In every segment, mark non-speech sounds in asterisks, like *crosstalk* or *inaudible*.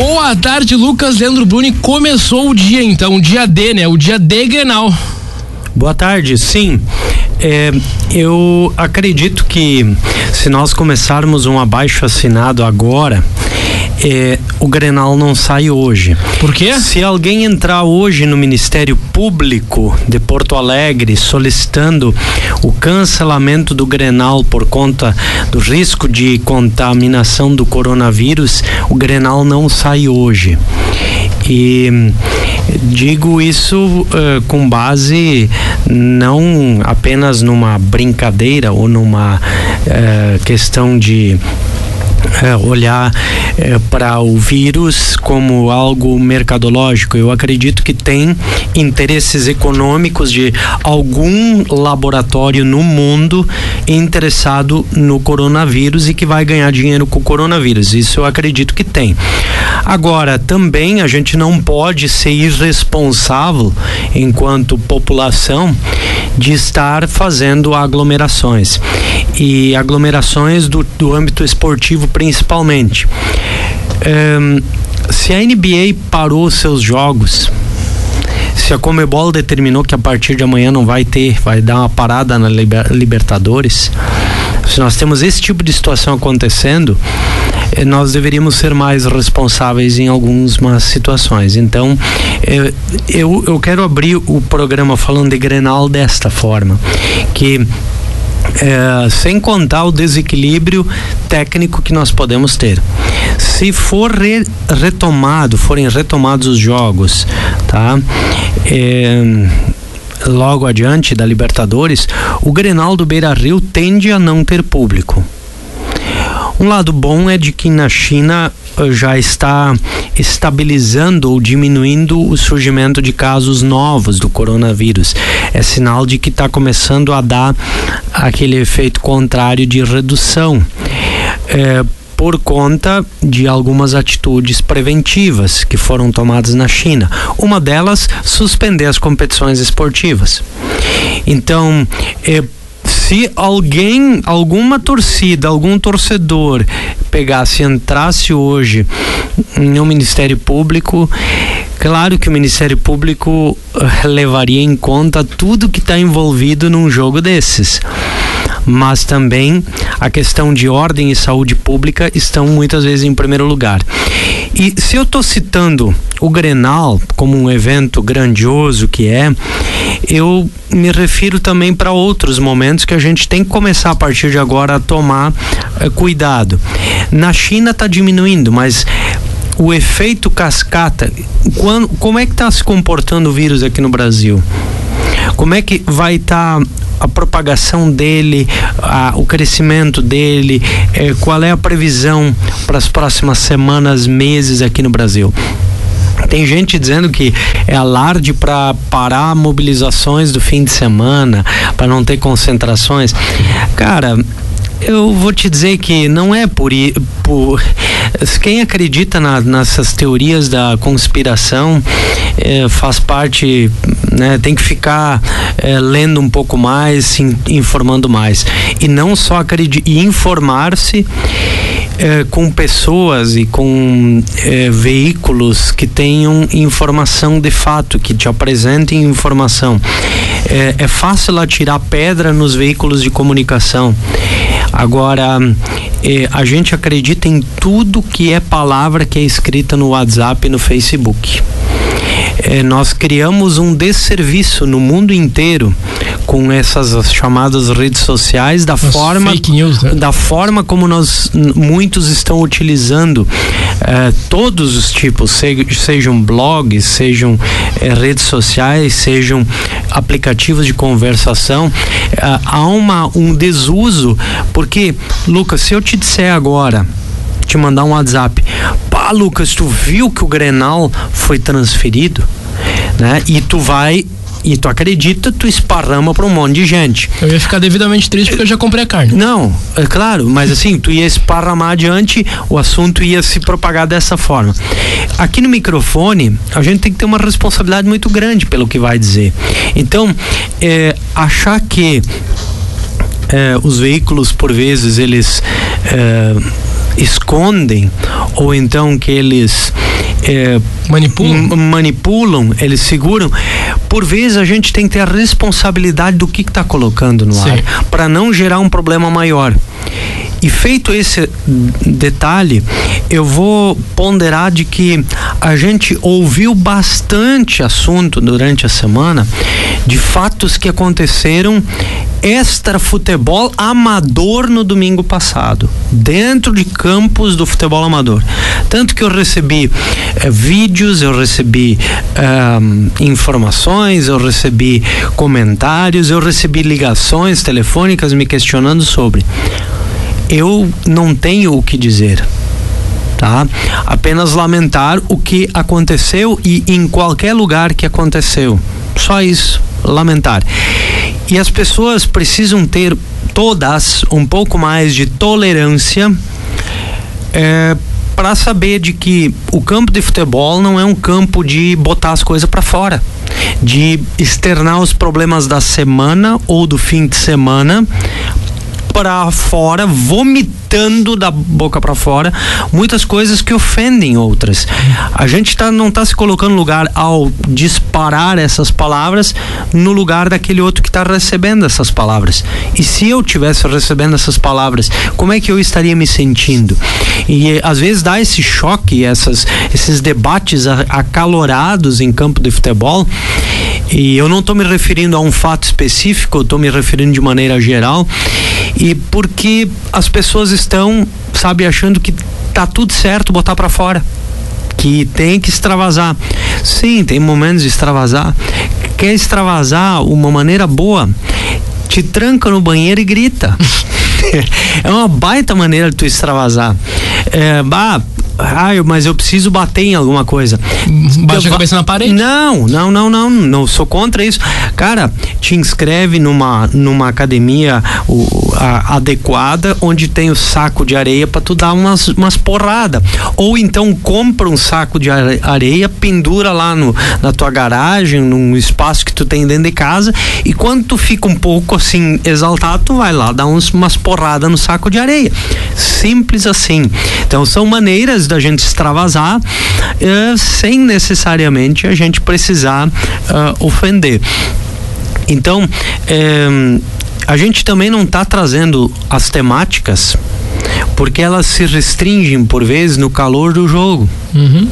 Boa tarde, Lucas Leandro Bruni. Começou o dia então, o dia D, né? O dia D Grenal. Boa tarde, sim. É, eu acredito que se nós começarmos um abaixo assinado agora, é, o Grenal não sai hoje. Por quê? Se alguém entrar hoje no Ministério Público de Porto Alegre solicitando o cancelamento do Grenal por conta do risco de contaminação do coronavírus, o Grenal não sai hoje. E digo isso uh, com base não apenas numa brincadeira ou numa uh, questão de olhar é, para o vírus como algo mercadológico. Eu acredito que tem interesses econômicos de algum laboratório no mundo interessado no coronavírus e que vai ganhar dinheiro com o coronavírus. Isso eu acredito que tem. Agora, também a gente não pode ser irresponsável enquanto população de estar fazendo aglomerações. E aglomerações do, do âmbito esportivo principalmente. Um, se a NBA parou seus jogos, se a Comebol determinou que a partir de amanhã não vai ter, vai dar uma parada na liber, Libertadores, se nós temos esse tipo de situação acontecendo, eh, nós deveríamos ser mais responsáveis em algumas situações. Então, eh, eu, eu quero abrir o programa falando de Grenal desta forma, que é, sem contar o desequilíbrio técnico que nós podemos ter. Se for re, retomado, forem retomados os jogos, tá? É, logo adiante da Libertadores, o Grenal do Beira Rio tende a não ter público. Um lado bom é de que na China eh, já está estabilizando ou diminuindo o surgimento de casos novos do coronavírus. É sinal de que está começando a dar aquele efeito contrário de redução. É, por conta de algumas atitudes preventivas que foram tomadas na China. Uma delas, suspender as competições esportivas. Então, é, se alguém, alguma torcida, algum torcedor pegasse, entrasse hoje no Ministério Público, claro que o Ministério Público eh, levaria em conta tudo que está envolvido num jogo desses mas também a questão de ordem e saúde pública estão muitas vezes em primeiro lugar. E se eu estou citando o Grenal como um evento grandioso que é, eu me refiro também para outros momentos que a gente tem que começar a partir de agora a tomar eh, cuidado. Na China está diminuindo, mas o efeito cascata, quando, como é que está se comportando o vírus aqui no Brasil? Como é que vai estar tá a propagação dele, a, o crescimento dele, é, qual é a previsão para as próximas semanas, meses aqui no Brasil? Tem gente dizendo que é alarde para parar mobilizações do fim de semana, para não ter concentrações. Cara, eu vou te dizer que não é por, por quem acredita na, nessas teorias da conspiração é, faz parte, né, tem que ficar é, lendo um pouco mais, se informando mais. E não só acreditar e informar-se é, com pessoas e com é, veículos que tenham informação de fato, que te apresentem informação. É, é fácil atirar pedra nos veículos de comunicação. Agora, é, a gente acredita em tudo que é palavra que é escrita no WhatsApp e no Facebook é, nós criamos um desserviço no mundo inteiro com essas chamadas redes sociais da forma news, né? da forma como nós muitos estão utilizando é, todos os tipos se, sejam blogs sejam é, redes sociais sejam aplicativos de conversação é, há uma um desuso porque Lucas se eu te disser agora te mandar um WhatsApp. Pá, Lucas, tu viu que o Grenal foi transferido? né? E tu vai e tu acredita, tu esparrama para um monte de gente. Eu ia ficar devidamente triste porque eu já comprei a carne. Não, é claro, mas assim, tu ia esparramar adiante, o assunto ia se propagar dessa forma. Aqui no microfone, a gente tem que ter uma responsabilidade muito grande pelo que vai dizer. Então, é, achar que é, os veículos, por vezes, eles é, escondem ou então que eles é, manipulam. manipulam, eles seguram. Por vezes a gente tem que ter a responsabilidade do que está colocando no Sim. ar para não gerar um problema maior. E feito esse detalhe, eu vou ponderar de que a gente ouviu bastante assunto durante a semana de fatos que aconteceram extra futebol amador no domingo passado, dentro de campos do futebol amador. Tanto que eu recebi eh, vídeos, eu recebi eh, informações, eu recebi comentários, eu recebi ligações telefônicas me questionando sobre. Eu não tenho o que dizer. Tá? Apenas lamentar o que aconteceu e em qualquer lugar que aconteceu. Só isso, lamentar. E as pessoas precisam ter todas um pouco mais de tolerância é, para saber de que o campo de futebol não é um campo de botar as coisas para fora, de externar os problemas da semana ou do fim de semana para fora, vomitando da boca para fora muitas coisas que ofendem outras. A gente tá, não está se colocando no lugar ao disparar essas palavras no lugar daquele outro que está recebendo essas palavras. E se eu tivesse recebendo essas palavras, como é que eu estaria me sentindo? E às vezes dá esse choque, essas, esses debates acalorados em campo de futebol. E eu não estou me referindo a um fato específico, estou me referindo de maneira geral. E porque as pessoas estão, sabe, achando que tá tudo certo botar para fora que tem que extravasar. Sim, tem momentos de extravasar. Quer extravasar uma maneira boa? Te tranca no banheiro e grita. *laughs* é uma baita maneira de tu extravasar. É, bah, ah, mas eu preciso bater em alguma coisa. Bate a cabeça na parede? Não, não, não, não, não sou contra isso. Cara, te inscreve numa, numa academia o, a, adequada onde tem o saco de areia para tu dar umas, umas porradas. Ou então compra um saco de areia, pendura lá no, na tua garagem, num espaço que tu tem dentro de casa e quando tu fica um pouco assim exaltado, tu vai lá dar uns, umas porradas no saco de areia. Simples assim. Então são maneiras da gente extravasar uh, sem necessariamente a gente precisar uh, ofender. Então, uh, a gente também não está trazendo as temáticas porque elas se restringem por vezes no calor do jogo. Uhum.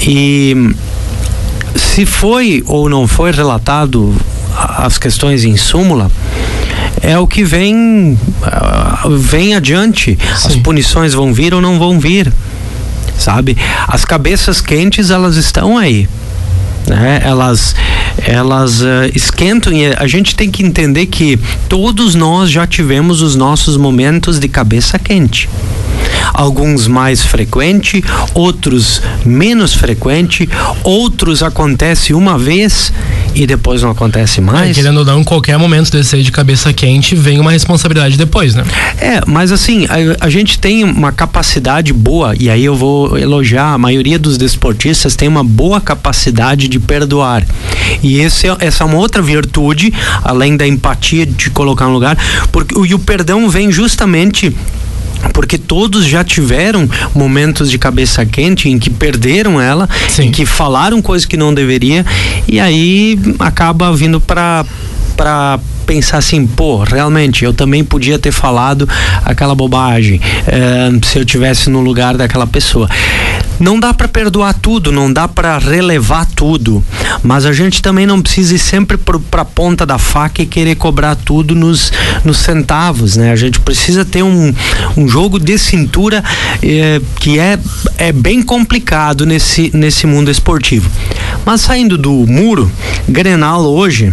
E se foi ou não foi relatado as questões em súmula, é o que vem vem adiante. Sim. As punições vão vir ou não vão vir sabe? As cabeças quentes elas estão aí. Né? Elas, elas uh, esquentam e a gente tem que entender que todos nós já tivemos os nossos momentos de cabeça quente alguns mais frequente, outros menos frequente, outros acontece uma vez e depois não acontece mais. É, querendo ou não, em qualquer momento desse aí de cabeça quente, vem uma responsabilidade depois, né? É, mas assim, a, a gente tem uma capacidade boa, e aí eu vou elogiar, a maioria dos desportistas tem uma boa capacidade de perdoar. E esse, essa é uma outra virtude, além da empatia de colocar no lugar, porque e o perdão vem justamente porque todos já tiveram momentos de cabeça quente em que perderam ela, Sim. em que falaram coisas que não deveria e aí acaba vindo para para pensar assim, pô, realmente eu também podia ter falado aquela bobagem é, se eu tivesse no lugar daquela pessoa. Não dá para perdoar tudo, não dá para relevar tudo, mas a gente também não precisa ir sempre para ponta da faca e querer cobrar tudo nos, nos centavos, né? A gente precisa ter um, um jogo de cintura é, que é, é bem complicado nesse, nesse mundo esportivo. Mas saindo do muro, Grenal hoje,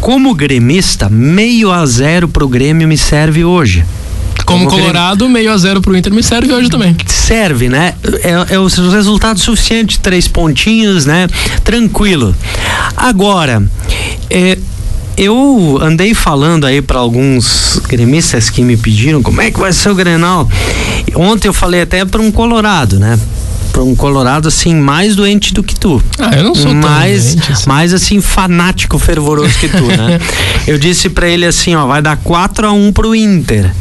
como gremista, meio a zero pro Grêmio me serve hoje. Como, Como Colorado, meio a zero pro Inter me serve hoje também. Serve, né? É, é o resultado suficiente, três pontinhos, né? Tranquilo. Agora, é, eu andei falando aí para alguns gremistas que me pediram como é que vai ser o Grenal. Ontem eu falei até para um colorado, né? Para um colorado assim mais doente do que tu. Ah, eu não sou mais, doente, assim. mais assim fanático, fervoroso que tu, né? *laughs* eu disse para ele assim, ó, vai dar 4 a 1 pro Inter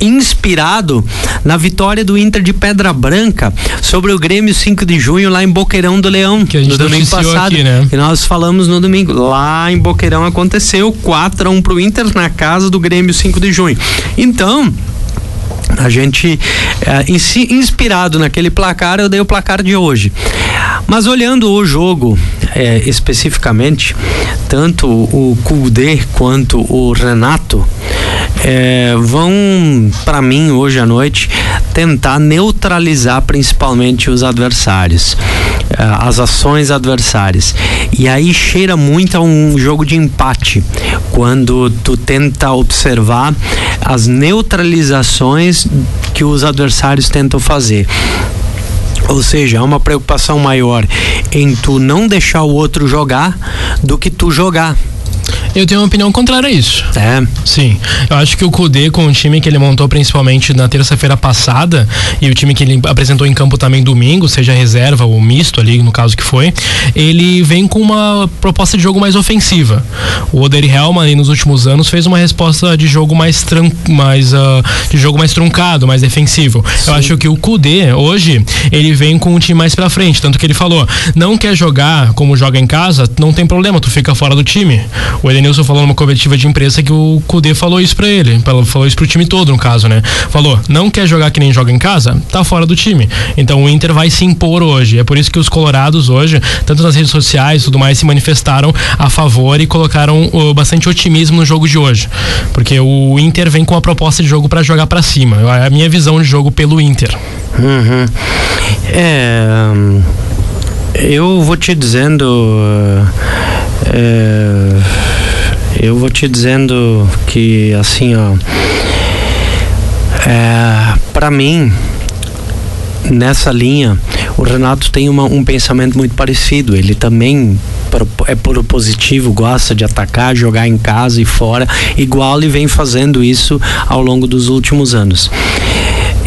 inspirado na vitória do Inter de Pedra Branca sobre o Grêmio 5 de junho lá em Boqueirão do Leão, que a gente no domingo passado. Aqui, né? Que nós falamos no domingo. Lá em Boqueirão aconteceu 4 a 1 pro Inter na casa do Grêmio 5 de junho. Então, a gente, é, inspirado naquele placar, eu dei o placar de hoje. Mas olhando o jogo é, especificamente, tanto o Kudê quanto o Renato é, vão, para mim, hoje à noite, tentar neutralizar principalmente os adversários, é, as ações adversárias. E aí cheira muito a um jogo de empate, quando tu tenta observar as neutralizações que os adversários tentam fazer. Ou seja, há uma preocupação maior em tu não deixar o outro jogar do que tu jogar. Eu tenho uma opinião contrária a isso. É? Sim. Eu acho que o Kudê, com o time que ele montou principalmente na terça-feira passada, e o time que ele apresentou em campo também domingo, seja reserva ou misto ali, no caso que foi, ele vem com uma proposta de jogo mais ofensiva. O Oder Helman, nos últimos anos, fez uma resposta de jogo mais, tran mais uh, de jogo mais truncado, mais defensivo. Sim. Eu acho que o Kudê, hoje, ele vem com um time mais pra frente. Tanto que ele falou, não quer jogar como joga em casa, não tem problema, tu fica fora do time. O Edenilson falou numa coletiva de imprensa que o Cudê falou isso pra ele, falou isso pro time todo, no caso, né? Falou, não quer jogar que nem joga em casa? Tá fora do time. Então o Inter vai se impor hoje. É por isso que os colorados hoje, tanto nas redes sociais e tudo mais, se manifestaram a favor e colocaram uh, bastante otimismo no jogo de hoje. Porque o Inter vem com uma proposta de jogo para jogar para cima. É a minha visão de jogo pelo Inter. Uhum. É, hum, eu vou te dizendo. É, eu vou te dizendo que assim, ó, é, para mim nessa linha o Renato tem uma, um pensamento muito parecido. Ele também é positivo, gosta de atacar, jogar em casa e fora, igual ele vem fazendo isso ao longo dos últimos anos.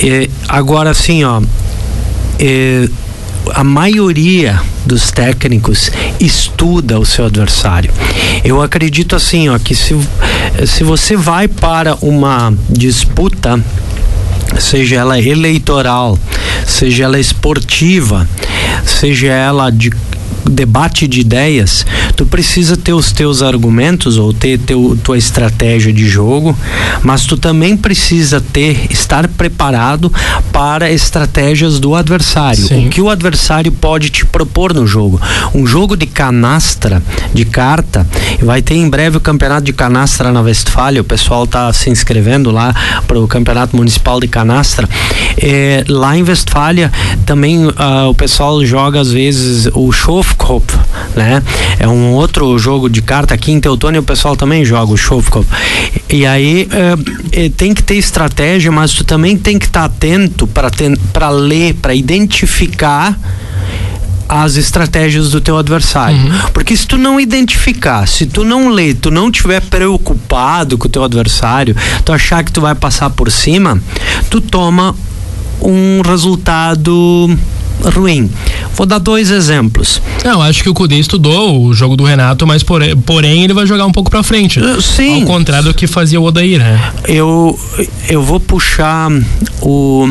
E, agora, assim, ó, e, a maioria dos técnicos estuda o seu adversário. Eu acredito assim, ó, que se, se você vai para uma disputa, seja ela eleitoral, seja ela esportiva, seja ela de debate de ideias, tu precisa ter os teus argumentos ou ter teu, tua estratégia de jogo, mas tu também precisa ter estar preparado para estratégias do adversário. Sim. O que o adversário pode te propor no jogo? Um jogo de canastra, de carta, vai ter em breve o campeonato de canastra na Westfália. O pessoal está se inscrevendo lá para o campeonato municipal de canastra. É, lá em Westfália também uh, o pessoal joga às vezes o Schofkopf, né? É um outro jogo de carta aqui em Teutônia o pessoal também joga o Schofkopf. E aí uh, tem que ter estratégia, mas tu também tem que estar tá atento para ler, para identificar as estratégias do teu adversário. Uhum. Porque se tu não identificar, se tu não ler, tu não tiver preocupado com o teu adversário, tu achar que tu vai passar por cima, tu toma um resultado ruim. Vou dar dois exemplos. Não, acho que o Cudê estudou o jogo do Renato, mas porém, porém ele vai jogar um pouco para frente. Uh, sim. Ao contrário do que fazia o Odair, né? Eu, eu vou puxar o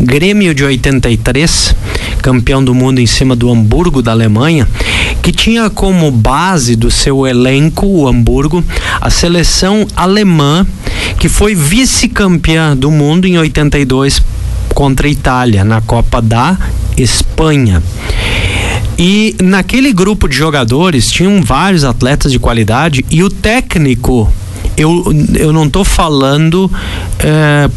Grêmio de 83, campeão do mundo em cima do Hamburgo da Alemanha, que tinha como base do seu elenco, o Hamburgo, a seleção alemã, que foi vice-campeã do mundo em 82 contra a Itália na Copa da Espanha. E naquele grupo de jogadores tinham vários atletas de qualidade e o técnico, eu, eu não estou falando é,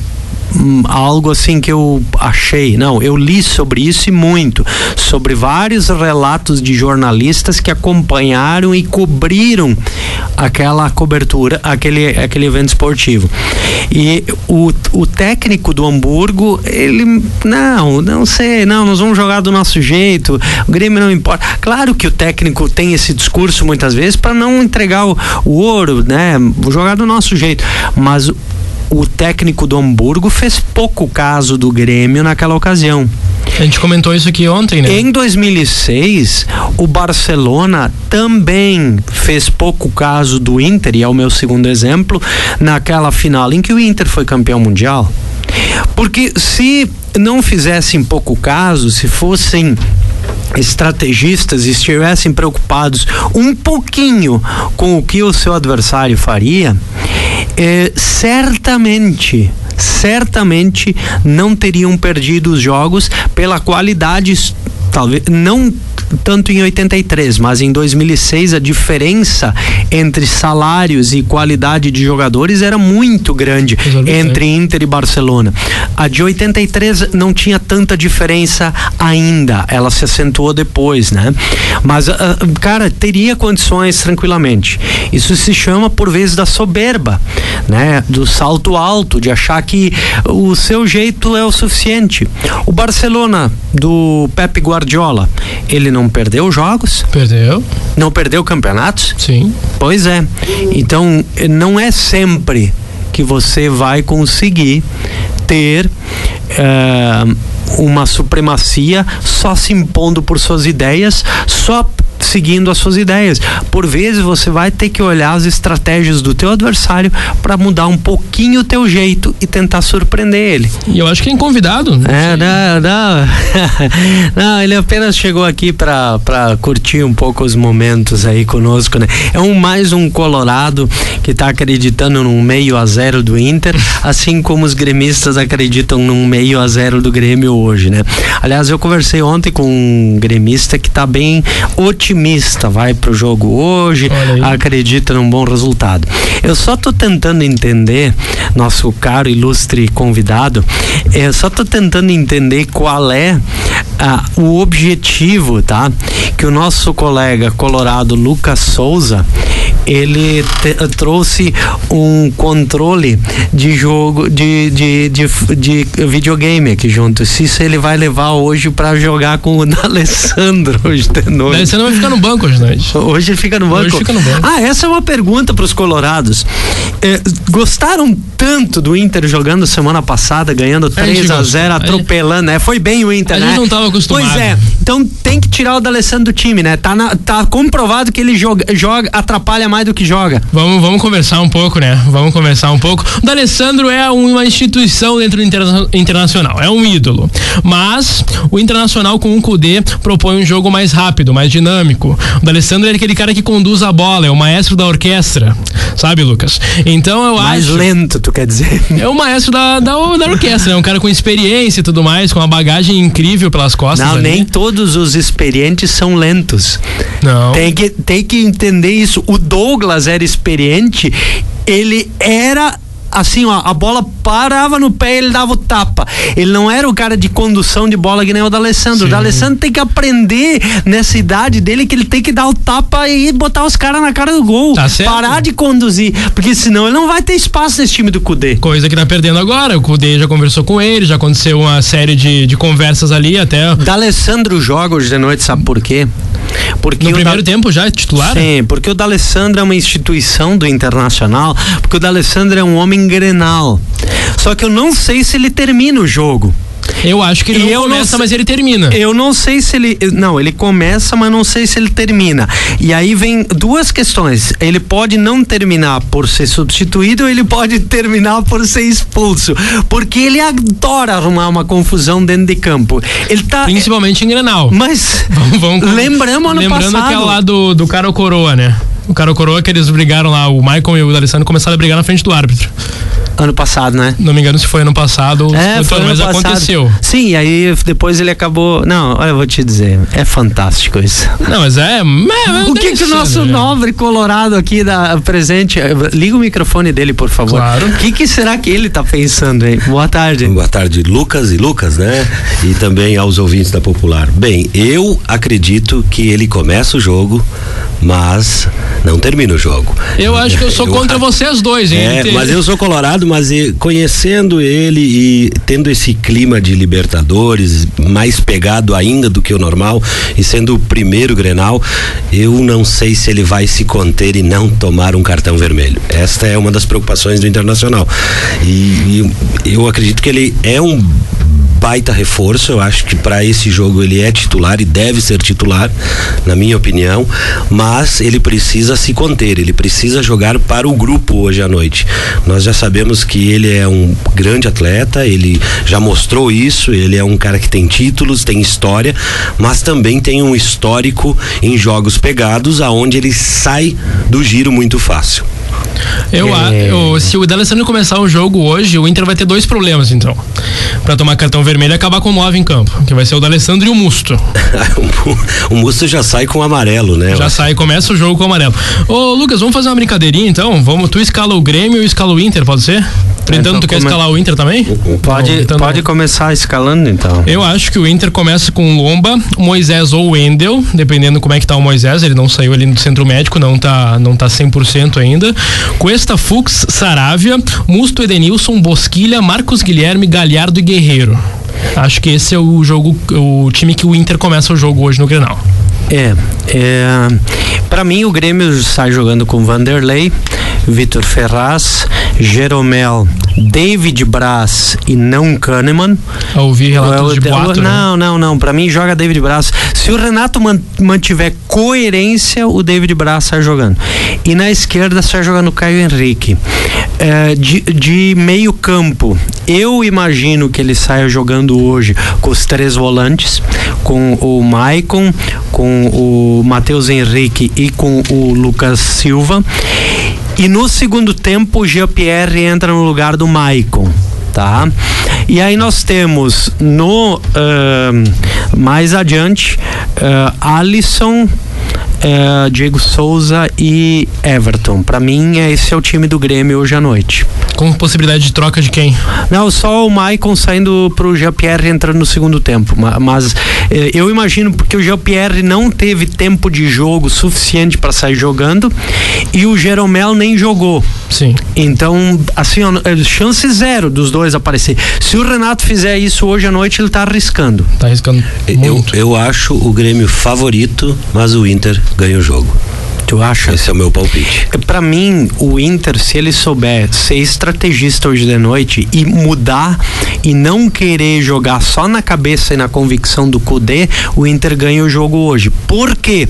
algo assim que eu achei. Não, eu li sobre isso e muito. Sobre vários relatos de jornalistas que acompanharam e cobriram aquela cobertura, aquele, aquele evento esportivo. E o, o técnico do Hamburgo, ele, não, não sei, não, nós vamos jogar do nosso jeito, o Grêmio não importa. Claro que o técnico tem esse discurso muitas vezes para não entregar o, o ouro, né? Jogar do nosso jeito. Mas o técnico do Hamburgo fez pouco caso do Grêmio naquela ocasião. A gente comentou isso aqui ontem, né? Em 2006, o Barcelona também fez pouco caso do Inter, e é o meu segundo exemplo, naquela final em que o Inter foi campeão mundial. Porque se não fizessem pouco caso, se fossem estrategistas estivessem preocupados um pouquinho com o que o seu adversário faria, eh, certamente certamente não teriam perdido os jogos pela qualidade talvez não tanto em 83, mas em 2006 a diferença entre salários e qualidade de jogadores era muito grande entre Inter e Barcelona. A de 83 não tinha tanta diferença ainda, ela se acentuou depois, né? Mas, uh, cara, teria condições tranquilamente. Isso se chama por vezes da soberba, né? Do salto alto, de achar que o seu jeito é o suficiente. O Barcelona do Pepe Guardiola, ele não perdeu jogos? Perdeu. Não perdeu campeonatos? Sim. Pois é. Então, não é sempre que você vai conseguir ter uh, uma supremacia só se impondo por suas ideias, só seguindo as suas ideias. Por vezes você vai ter que olhar as estratégias do teu adversário para mudar um pouquinho o teu jeito e tentar surpreender ele. E eu acho que é convidado. É, não, não. *laughs* não, ele apenas chegou aqui para curtir um pouco os momentos aí conosco, né? É um mais um colorado que está acreditando num meio a zero do Inter, assim como os gremistas acreditam num meio a zero do Grêmio hoje, né? Aliás, eu conversei ontem com um gremista que está bem otimista otimista, vai pro jogo hoje, acredita num bom resultado. Eu só tô tentando entender, nosso caro ilustre convidado, eu só tô tentando entender qual é ah, o objetivo, tá? Que o nosso colega colorado Lucas Souza ele te, trouxe um controle de jogo de, de, de, de, videogame aqui junto. Se isso ele vai levar hoje para jogar com o *laughs* Alessandro hoje de noite. Alessandro vai ficar no banco hoje noite. Hoje ele fica no banco. Hoje fica no banco. Ah, essa é uma pergunta para os colorados. É, gostaram tanto do Inter jogando semana passada, ganhando 3 a, a 0 atropelando, né? Foi bem o Inter, a né? A gente não tava acostumado. Pois é. Então tem que tirar o D'Alessandro do time, né? Tá, na, tá comprovado que ele joga, joga atrapalha mais do que joga. Vamos, vamos conversar um pouco, né? Vamos conversar um pouco. O D'Alessandro é uma instituição dentro do interna internacional, é um ídolo. Mas o Internacional com o Cudê propõe um jogo mais rápido, mais dinâmico. O D'Alessandro é aquele cara que conduz a bola, é o maestro da orquestra, sabe, Lucas? Então eu mais acho. Mais lento, tu quer dizer? *laughs* É o maestro da, da, da orquestra, é um cara com experiência e tudo mais, com uma bagagem incrível pelas costas. Não, ali. nem todos os experientes são lentos. Não. Tem que, tem que entender isso. O Douglas era experiente, ele era assim, ó, a bola parava no pé e ele dava o tapa. Ele não era o cara de condução de bola que nem o da Alessandro. O da Alessandro tem que aprender nessa idade dele que ele tem que dar o tapa e botar os caras na cara do gol. Tá certo. Parar de conduzir, porque senão ele não vai ter espaço nesse time do Cudê. Coisa que tá perdendo agora. O Cudê já conversou com ele, já aconteceu uma série de, de conversas ali até. Da Alessandro joga hoje de noite, sabe por quê? Porque no primeiro da... tempo já é titular? Sim, porque o D'Alessandro é uma instituição do Internacional, porque o D'Alessandro é um homem grenal. Só que eu não sei se ele termina o jogo. Eu acho que ele não começa, não, mas ele termina. Eu não sei se ele. Não, ele começa, mas não sei se ele termina. E aí vem duas questões. Ele pode não terminar por ser substituído, ou ele pode terminar por ser expulso. Porque ele adora arrumar uma confusão dentro de campo. Ele tá. Principalmente em Grenal. Mas. *laughs* vamos, vamos, lembramos ano lembrando passado. que é lá do, do cara coroa, né? O cara coroa que eles brigaram lá, o Michael e o D'Alessandro começaram a brigar na frente do árbitro. Ano passado, né? Não me engano se foi ano passado, É, foi ano mas passado. aconteceu. Sim, e aí depois ele acabou. Não, olha, eu vou te dizer, é fantástico isso. Não, mas é. é O que, que o nosso né? nobre colorado aqui da presente. Liga o microfone dele, por favor. Claro. O que, que será que ele tá pensando, hein? Boa tarde. Boa tarde, Lucas e Lucas, né? E também aos ouvintes da Popular. Bem, eu acredito que ele começa o jogo, mas não termina o jogo. Eu *laughs* acho que eu sou contra vocês dois, hein? É, mas eu sou colorado, mas conhecendo ele e tendo esse clima de Libertadores mais pegado ainda do que o normal e sendo o primeiro Grenal, eu não sei se ele vai se conter e não tomar um cartão vermelho. Esta é uma das preocupações do Internacional. E, e eu acredito que ele é um baita reforço. Eu acho que para esse jogo ele é titular e deve ser titular, na minha opinião. Mas ele precisa se conter, ele precisa jogar para o grupo hoje à noite. Nós já sabemos que ele é um grande atleta, ele já mostrou isso. Ele é um cara que tem títulos, tem história, mas também tem um histórico em jogos pegados, aonde ele sai do giro muito fácil. Eu, É. eu- se o D'Alessandro começar o jogo hoje, o Inter vai ter dois problemas, então. Pra tomar cartão vermelho e acabar com nove em campo. Que vai ser o D'Alessandro e o Musto. *laughs* o Musto já sai com amarelo, né? Já sai, começa o jogo com o amarelo. Ô, Lucas, vamos fazer uma brincadeirinha então? Vamos, tu escala o Grêmio e eu escalo o Inter, pode ser? Tentando, tu quer como é- escalar o Inter também? Pode, Não, então pode não. começar escalando, então. Eu acho que o Inter começa com Lomba, Moisés ou Wendel, dependendo como é que tá o Moisés, ele não saiu ali do centro médico, não tá, não tá 100% ainda. Cuesta Fux, Saravia, Musto Edenilson, Bosquilha, Marcos Guilherme, Galhardo e Guerreiro. Acho que esse é o jogo, o time que o Inter começa o jogo hoje no Grenal. É, é para mim o Grêmio sai jogando com Vanderlei, Vitor Ferraz, Jeromel, David Braz e não Kahneman. A ouvir relatos de Eu- boato, né? não, não, não. Pra mim joga David Braz. Se o Renato man- mantiver coerência, o David Braz sai jogando. E na esquerda sai jogando o Caio Henrique. É, de, de meio campo, eu imagino que ele saia jogando hoje com os três volantes, com o Maicon, com o Matheus Henrique e com o Lucas Silva. E no segundo tempo, o Jean-Pierre entra no lugar do Maicon tá? E aí nós temos no ahn, mais adiante ah, Alisson, ah, Diego Souza e Everton. Para mim, é- esse é o time do Grêmio hoje à noite. Com possibilidade de troca de quem? Não, só o Maicon saindo pro Jean-Pierre entrando no segundo tempo. Ma- Mas eh, eu imagino porque o Jean-Pierre não teve tempo de jogo suficiente para sair jogando e o Jeromel nem jogou. Sim. Então, assim, ó, é, chance zero dos dois aparecer. Se o Renato fizer isso hoje à noite, ele tá arriscando. Tá arriscando Eu, muito. eu acho o Grêmio favorito, mas o Inter ganha o jogo. Tu acha? Esse é o meu palpite. Pra mim, o Inter, se ele souber ser estrategista hoje de noite e mudar e não querer jogar só na cabeça e na convicção do Cudê, o Inter ganha o jogo hoje. Por quê?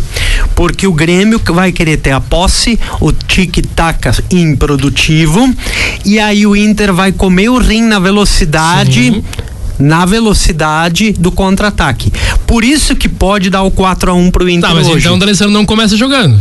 Porque o Grêmio vai querer ter a posse, o tic-tac improdutivo, e aí o Inter vai comer o rim na velocidade. Sim. Na velocidade do contra-ataque. Por isso que pode dar o 4 a 1 pro Inter Tá, mas hoje. então o D'Alessandro não começa jogando.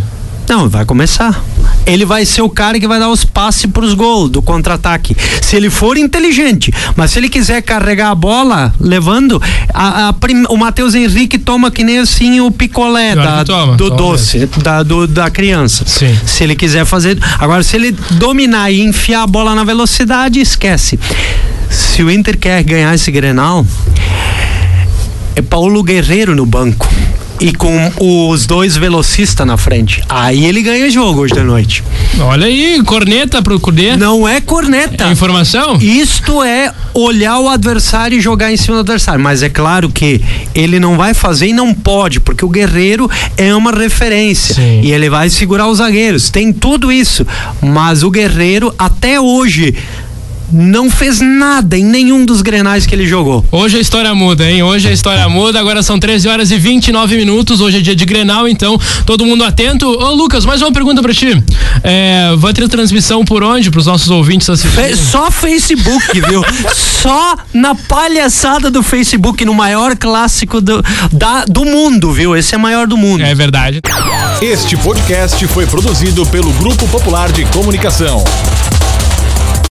Não, vai começar. Ele vai ser o cara que vai dar os passes pros gols do contra-ataque. Se ele for inteligente, mas se ele quiser carregar a bola, levando, a- a prim- o Matheus Henrique toma que nem assim o picolé da- toma, do toma doce, da, do- da criança. Sim. Se ele quiser fazer. Agora, se ele dominar e enfiar a bola na velocidade, esquece. Se o Inter quer ganhar esse Grenal, é Paulo Guerreiro no banco. E com os dois velocistas na frente. Aí ele ganha jogo hoje da noite. Olha aí, corneta pro Cudê. Não é corneta. É informação? Isto é olhar o adversário e jogar em cima do adversário. Mas é claro que ele não vai fazer e não pode, porque o Guerreiro é uma referência. Sim. E ele vai segurar os zagueiros. Tem tudo isso. Mas o Guerreiro, até hoje, não fez nada em nenhum dos grenais que ele jogou. Hoje a história muda, hein? Hoje a história muda. Agora são 13 horas e 29 minutos. Hoje é dia de Grenal, então todo mundo atento. Ô, Lucas, mais uma pergunta pra ti. É, vai ter transmissão por onde? Pros nossos ouvintes assistirem? Só Facebook, viu? Só na palhaçada do Facebook, no maior clássico do, da, do mundo, viu? Esse é maior do mundo. É verdade. Este podcast foi produzido pelo Grupo Popular de Comunicação.